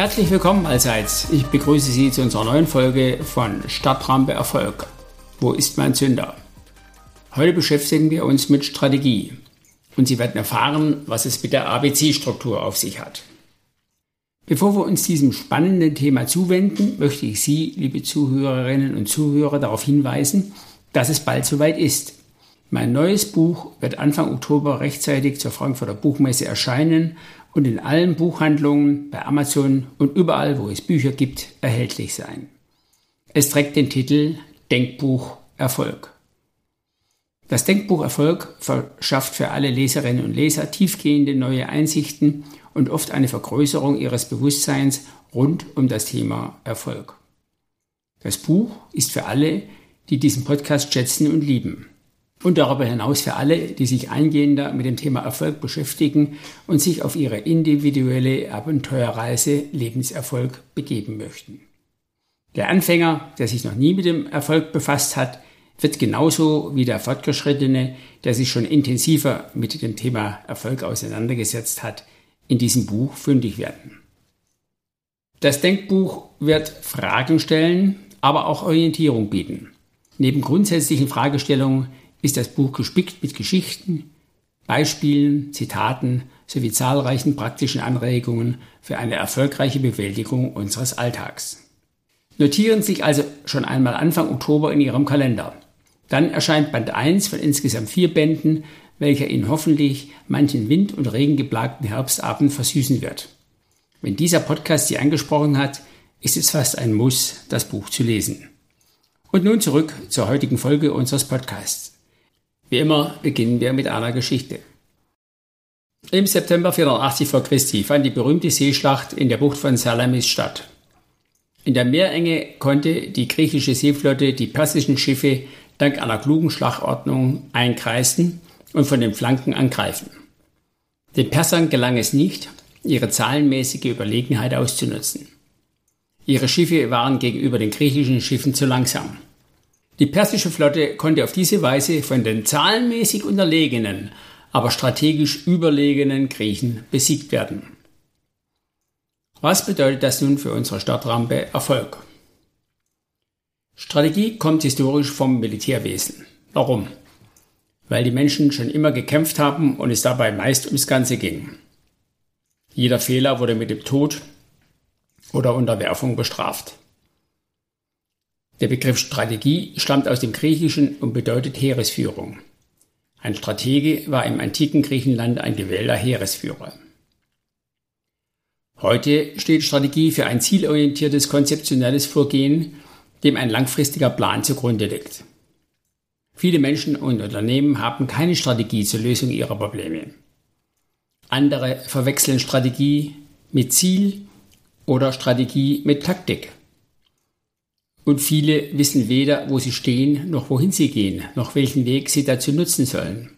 Herzlich willkommen allseits. Ich begrüße Sie zu unserer neuen Folge von Stadtrampe Erfolg. Wo ist mein Zünder? Heute beschäftigen wir uns mit Strategie und Sie werden erfahren, was es mit der ABC-Struktur auf sich hat. Bevor wir uns diesem spannenden Thema zuwenden, möchte ich Sie, liebe Zuhörerinnen und Zuhörer, darauf hinweisen, dass es bald soweit ist. Mein neues Buch wird Anfang Oktober rechtzeitig zur Frankfurter Buchmesse erscheinen und in allen Buchhandlungen, bei Amazon und überall, wo es Bücher gibt, erhältlich sein. Es trägt den Titel Denkbuch Erfolg. Das Denkbuch Erfolg verschafft für alle Leserinnen und Leser tiefgehende neue Einsichten und oft eine Vergrößerung ihres Bewusstseins rund um das Thema Erfolg. Das Buch ist für alle, die diesen Podcast schätzen und lieben. Und darüber hinaus für alle, die sich eingehender mit dem Thema Erfolg beschäftigen und sich auf ihre individuelle Abenteuerreise Lebenserfolg begeben möchten. Der Anfänger, der sich noch nie mit dem Erfolg befasst hat, wird genauso wie der Fortgeschrittene, der sich schon intensiver mit dem Thema Erfolg auseinandergesetzt hat, in diesem Buch fündig werden. Das Denkbuch wird Fragen stellen, aber auch Orientierung bieten. Neben grundsätzlichen Fragestellungen ist das Buch gespickt mit Geschichten, Beispielen, Zitaten sowie zahlreichen praktischen Anregungen für eine erfolgreiche Bewältigung unseres Alltags. Notieren Sie sich also schon einmal Anfang Oktober in Ihrem Kalender. Dann erscheint Band 1 von insgesamt vier Bänden, welcher Ihnen hoffentlich manchen wind- und regengeplagten Herbstabend versüßen wird. Wenn dieser Podcast Sie angesprochen hat, ist es fast ein Muss, das Buch zu lesen. Und nun zurück zur heutigen Folge unseres Podcasts. Wie immer beginnen wir mit einer Geschichte. Im September 480 v. Christi fand die berühmte Seeschlacht in der Bucht von Salamis statt. In der Meerenge konnte die griechische Seeflotte die persischen Schiffe dank einer klugen Schlachtordnung einkreisen und von den Flanken angreifen. Den Persern gelang es nicht, ihre zahlenmäßige Überlegenheit auszunutzen. Ihre Schiffe waren gegenüber den griechischen Schiffen zu langsam. Die persische Flotte konnte auf diese Weise von den zahlenmäßig unterlegenen, aber strategisch überlegenen Griechen besiegt werden. Was bedeutet das nun für unsere Stadtrampe Erfolg? Strategie kommt historisch vom Militärwesen. Warum? Weil die Menschen schon immer gekämpft haben und es dabei meist ums Ganze ging. Jeder Fehler wurde mit dem Tod oder Unterwerfung bestraft. Der Begriff Strategie stammt aus dem Griechischen und bedeutet Heeresführung. Ein Stratege war im antiken Griechenland ein gewählter Heeresführer. Heute steht Strategie für ein zielorientiertes konzeptionelles Vorgehen dem ein langfristiger Plan zugrunde liegt. Viele Menschen und Unternehmen haben keine Strategie zur Lösung ihrer Probleme. Andere verwechseln Strategie mit Ziel oder Strategie mit Taktik. Und viele wissen weder, wo sie stehen, noch wohin sie gehen, noch welchen Weg sie dazu nutzen sollen.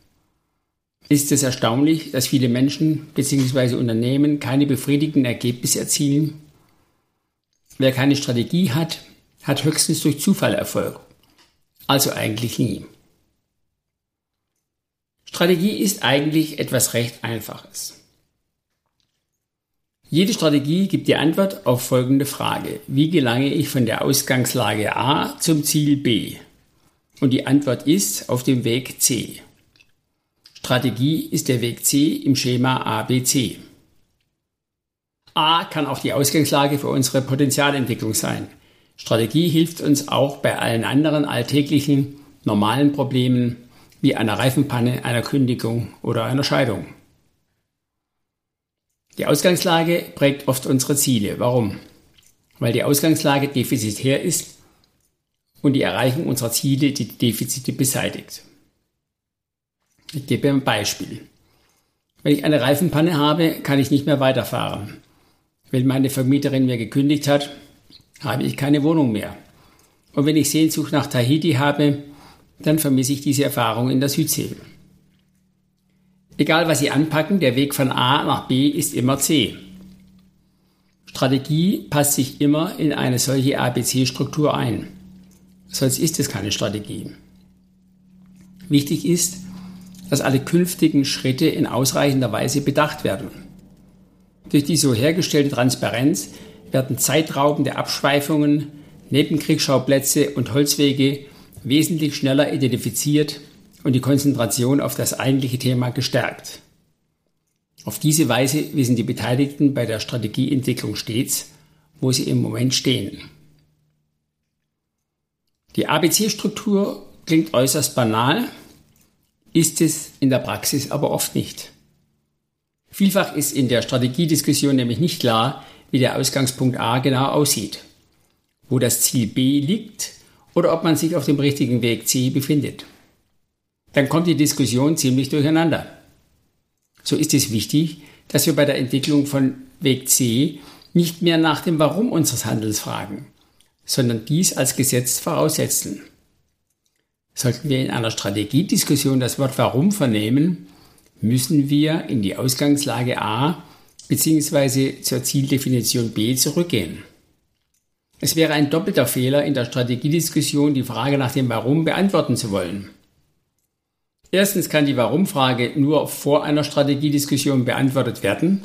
Ist es erstaunlich, dass viele Menschen bzw. Unternehmen keine befriedigenden Ergebnisse erzielen? Wer keine Strategie hat, hat höchstens durch Zufall Erfolg. Also eigentlich nie. Strategie ist eigentlich etwas recht Einfaches. Jede Strategie gibt die Antwort auf folgende Frage. Wie gelange ich von der Ausgangslage A zum Ziel B? Und die Antwort ist auf dem Weg C. Strategie ist der Weg C im Schema ABC. A kann auch die Ausgangslage für unsere Potenzialentwicklung sein. Strategie hilft uns auch bei allen anderen alltäglichen, normalen Problemen wie einer Reifenpanne, einer Kündigung oder einer Scheidung. Die Ausgangslage prägt oft unsere Ziele. Warum? Weil die Ausgangslage defizitär ist und die Erreichung unserer Ziele die Defizite beseitigt. Ich gebe ein Beispiel. Wenn ich eine Reifenpanne habe, kann ich nicht mehr weiterfahren. Wenn meine Vermieterin mir gekündigt hat, habe ich keine Wohnung mehr. Und wenn ich Sehnsucht nach Tahiti habe, dann vermisse ich diese Erfahrung in der Südsee. Egal was Sie anpacken, der Weg von A nach B ist immer C. Strategie passt sich immer in eine solche ABC-Struktur ein. Sonst ist es keine Strategie. Wichtig ist, dass alle künftigen Schritte in ausreichender Weise bedacht werden. Durch die so hergestellte Transparenz werden zeitraubende Abschweifungen, Nebenkriegsschauplätze und Holzwege wesentlich schneller identifiziert und die Konzentration auf das eigentliche Thema gestärkt. Auf diese Weise wissen die Beteiligten bei der Strategieentwicklung stets, wo sie im Moment stehen. Die ABC-Struktur klingt äußerst banal, ist es in der Praxis aber oft nicht. Vielfach ist in der Strategiediskussion nämlich nicht klar, wie der Ausgangspunkt A genau aussieht, wo das Ziel B liegt oder ob man sich auf dem richtigen Weg C befindet. Dann kommt die Diskussion ziemlich durcheinander. So ist es wichtig, dass wir bei der Entwicklung von Weg C nicht mehr nach dem Warum unseres Handelns fragen, sondern dies als Gesetz voraussetzen. Sollten wir in einer Strategiediskussion das Wort Warum vernehmen, müssen wir in die Ausgangslage A bzw. zur Zieldefinition B zurückgehen. Es wäre ein doppelter Fehler, in der Strategiediskussion die Frage nach dem Warum beantworten zu wollen. Erstens kann die Warum-Frage nur vor einer Strategiediskussion beantwortet werden.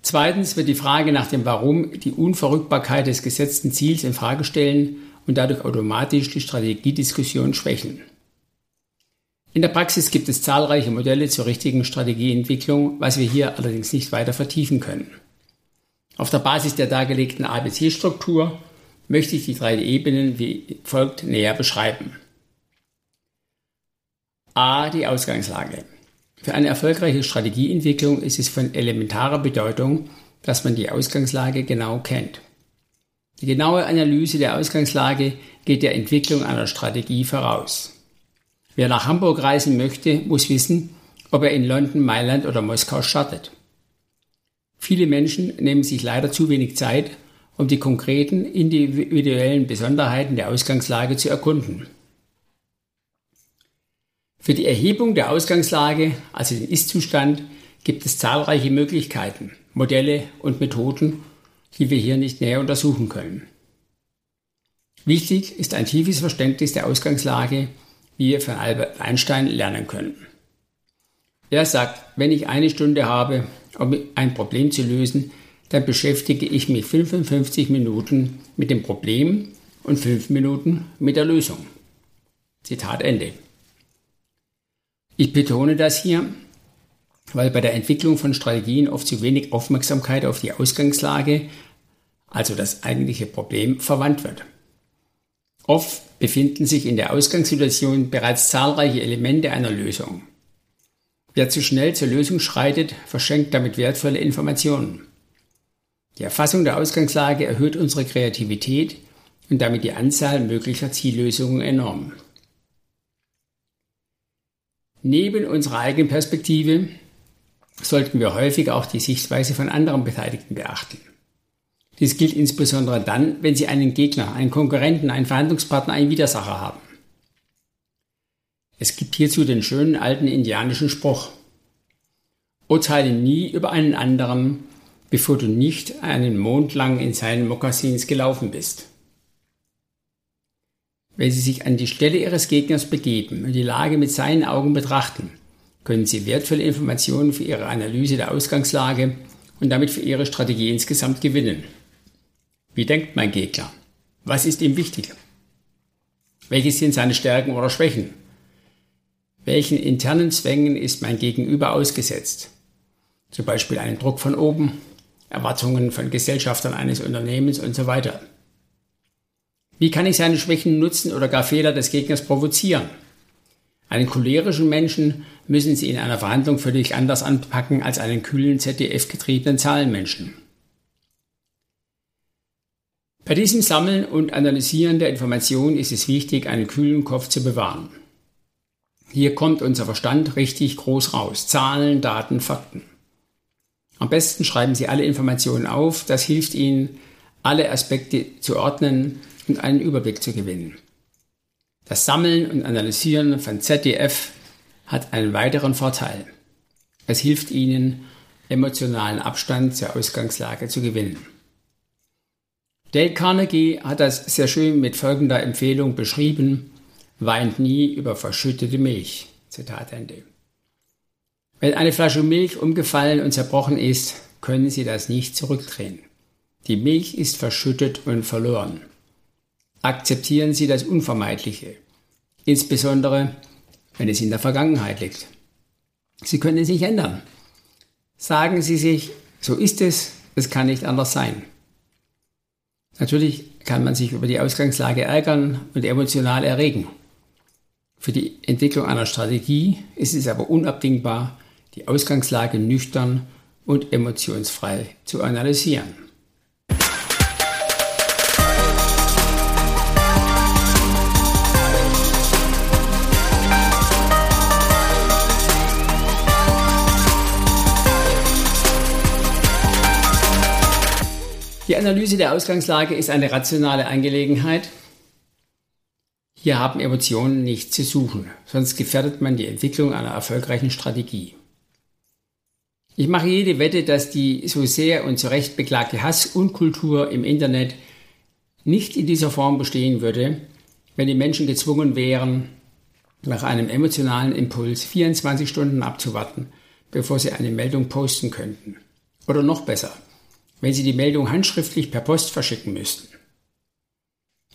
Zweitens wird die Frage nach dem Warum die Unverrückbarkeit des gesetzten Ziels in Frage stellen und dadurch automatisch die Strategiediskussion schwächen. In der Praxis gibt es zahlreiche Modelle zur richtigen Strategieentwicklung, was wir hier allerdings nicht weiter vertiefen können. Auf der Basis der dargelegten ABC-Struktur möchte ich die drei Ebenen wie folgt näher beschreiben. A. Die Ausgangslage. Für eine erfolgreiche Strategieentwicklung ist es von elementarer Bedeutung, dass man die Ausgangslage genau kennt. Die genaue Analyse der Ausgangslage geht der Entwicklung einer Strategie voraus. Wer nach Hamburg reisen möchte, muss wissen, ob er in London, Mailand oder Moskau startet. Viele Menschen nehmen sich leider zu wenig Zeit, um die konkreten individuellen Besonderheiten der Ausgangslage zu erkunden. Für die Erhebung der Ausgangslage, also den Ist-Zustand, gibt es zahlreiche Möglichkeiten, Modelle und Methoden, die wir hier nicht näher untersuchen können. Wichtig ist ein tiefes Verständnis der Ausgangslage, wie wir von Albert Einstein lernen können. Er sagt, wenn ich eine Stunde habe, um ein Problem zu lösen, dann beschäftige ich mich 55 Minuten mit dem Problem und 5 Minuten mit der Lösung. Zitat Ende. Ich betone das hier, weil bei der Entwicklung von Strategien oft zu wenig Aufmerksamkeit auf die Ausgangslage, also das eigentliche Problem, verwandt wird. Oft befinden sich in der Ausgangssituation bereits zahlreiche Elemente einer Lösung. Wer zu schnell zur Lösung schreitet, verschenkt damit wertvolle Informationen. Die Erfassung der Ausgangslage erhöht unsere Kreativität und damit die Anzahl möglicher Ziellösungen enorm. Neben unserer eigenen Perspektive sollten wir häufig auch die Sichtweise von anderen Beteiligten beachten. Dies gilt insbesondere dann, wenn Sie einen Gegner, einen Konkurrenten, einen Verhandlungspartner, einen Widersacher haben. Es gibt hierzu den schönen alten indianischen Spruch. Urteile nie über einen anderen, bevor du nicht einen Mond lang in seinen Mokassins gelaufen bist. Wenn Sie sich an die Stelle Ihres Gegners begeben und die Lage mit seinen Augen betrachten, können Sie wertvolle Informationen für Ihre Analyse der Ausgangslage und damit für Ihre Strategie insgesamt gewinnen. Wie denkt mein Gegner? Was ist ihm wichtig? Welche sind seine Stärken oder Schwächen? Welchen internen Zwängen ist mein Gegenüber ausgesetzt? Zum Beispiel einen Druck von oben, Erwartungen von Gesellschaftern eines Unternehmens und so weiter. Wie kann ich seine Schwächen nutzen oder gar Fehler des Gegners provozieren? Einen cholerischen Menschen müssen Sie in einer Verhandlung völlig anders anpacken als einen kühlen ZDF-getriebenen Zahlenmenschen. Bei diesem Sammeln und Analysieren der Informationen ist es wichtig, einen kühlen Kopf zu bewahren. Hier kommt unser Verstand richtig groß raus. Zahlen, Daten, Fakten. Am besten schreiben Sie alle Informationen auf. Das hilft Ihnen, alle Aspekte zu ordnen und einen Überblick zu gewinnen. Das Sammeln und Analysieren von ZDF hat einen weiteren Vorteil. Es hilft Ihnen, emotionalen Abstand zur Ausgangslage zu gewinnen. Dale Carnegie hat das sehr schön mit folgender Empfehlung beschrieben, weint nie über verschüttete Milch. Zitat Ende. Wenn eine Flasche Milch umgefallen und zerbrochen ist, können Sie das nicht zurückdrehen. Die Milch ist verschüttet und verloren. Akzeptieren Sie das Unvermeidliche, insbesondere wenn es in der Vergangenheit liegt. Sie können es nicht ändern. Sagen Sie sich, so ist es, es kann nicht anders sein. Natürlich kann man sich über die Ausgangslage ärgern und emotional erregen. Für die Entwicklung einer Strategie ist es aber unabdingbar, die Ausgangslage nüchtern und emotionsfrei zu analysieren. Die Analyse der Ausgangslage ist eine rationale Angelegenheit. Hier haben Emotionen nichts zu suchen, sonst gefährdet man die Entwicklung einer erfolgreichen Strategie. Ich mache jede Wette, dass die so sehr und zu Recht beklagte Hass- und Kultur im Internet nicht in dieser Form bestehen würde, wenn die Menschen gezwungen wären, nach einem emotionalen Impuls 24 Stunden abzuwarten, bevor sie eine Meldung posten könnten. Oder noch besser, wenn Sie die Meldung handschriftlich per Post verschicken müssten.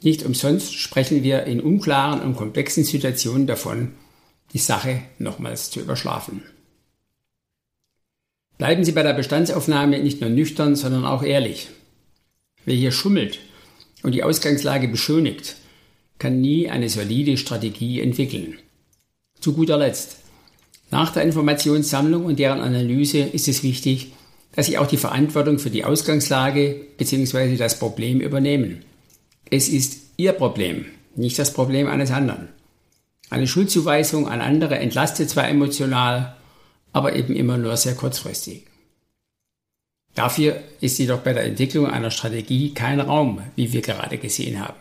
Nicht umsonst sprechen wir in unklaren und komplexen Situationen davon, die Sache nochmals zu überschlafen. Bleiben Sie bei der Bestandsaufnahme nicht nur nüchtern, sondern auch ehrlich. Wer hier schummelt und die Ausgangslage beschönigt, kann nie eine solide Strategie entwickeln. Zu guter Letzt. Nach der Informationssammlung und deren Analyse ist es wichtig, dass sie auch die Verantwortung für die Ausgangslage bzw. das Problem übernehmen. Es ist ihr Problem, nicht das Problem eines anderen. Eine Schuldzuweisung an andere entlastet zwar emotional, aber eben immer nur sehr kurzfristig. Dafür ist jedoch bei der Entwicklung einer Strategie kein Raum, wie wir gerade gesehen haben.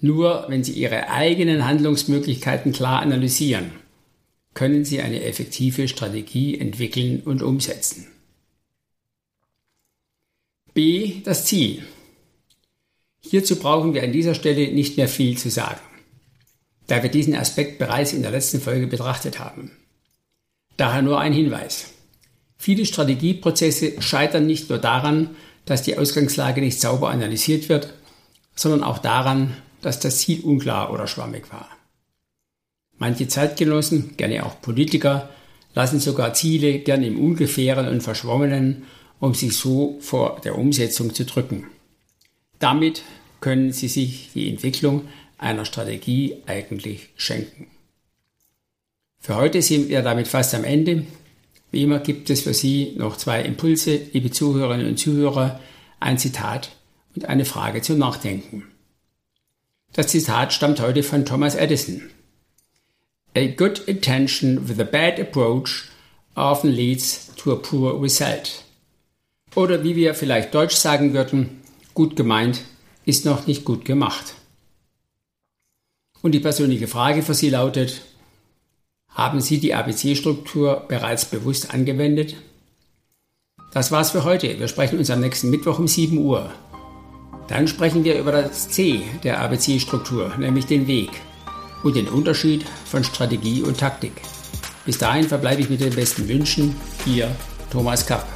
Nur wenn Sie Ihre eigenen Handlungsmöglichkeiten klar analysieren, können Sie eine effektive Strategie entwickeln und umsetzen. B. Das Ziel. Hierzu brauchen wir an dieser Stelle nicht mehr viel zu sagen, da wir diesen Aspekt bereits in der letzten Folge betrachtet haben. Daher nur ein Hinweis. Viele Strategieprozesse scheitern nicht nur daran, dass die Ausgangslage nicht sauber analysiert wird, sondern auch daran, dass das Ziel unklar oder schwammig war. Manche Zeitgenossen, gerne auch Politiker, lassen sogar Ziele gern im Ungefähren und Verschwommenen um sich so vor der Umsetzung zu drücken. Damit können Sie sich die Entwicklung einer Strategie eigentlich schenken. Für heute sind wir damit fast am Ende. Wie immer gibt es für Sie noch zwei Impulse, liebe Zuhörerinnen und Zuhörer, ein Zitat und eine Frage zum Nachdenken. Das Zitat stammt heute von Thomas Edison. A good intention with a bad approach often leads to a poor result. Oder wie wir vielleicht Deutsch sagen würden, gut gemeint ist noch nicht gut gemacht. Und die persönliche Frage für Sie lautet, haben Sie die ABC-Struktur bereits bewusst angewendet? Das war's für heute. Wir sprechen uns am nächsten Mittwoch um 7 Uhr. Dann sprechen wir über das C der ABC-Struktur, nämlich den Weg und den Unterschied von Strategie und Taktik. Bis dahin verbleibe ich mit den besten Wünschen. Ihr Thomas Kapp.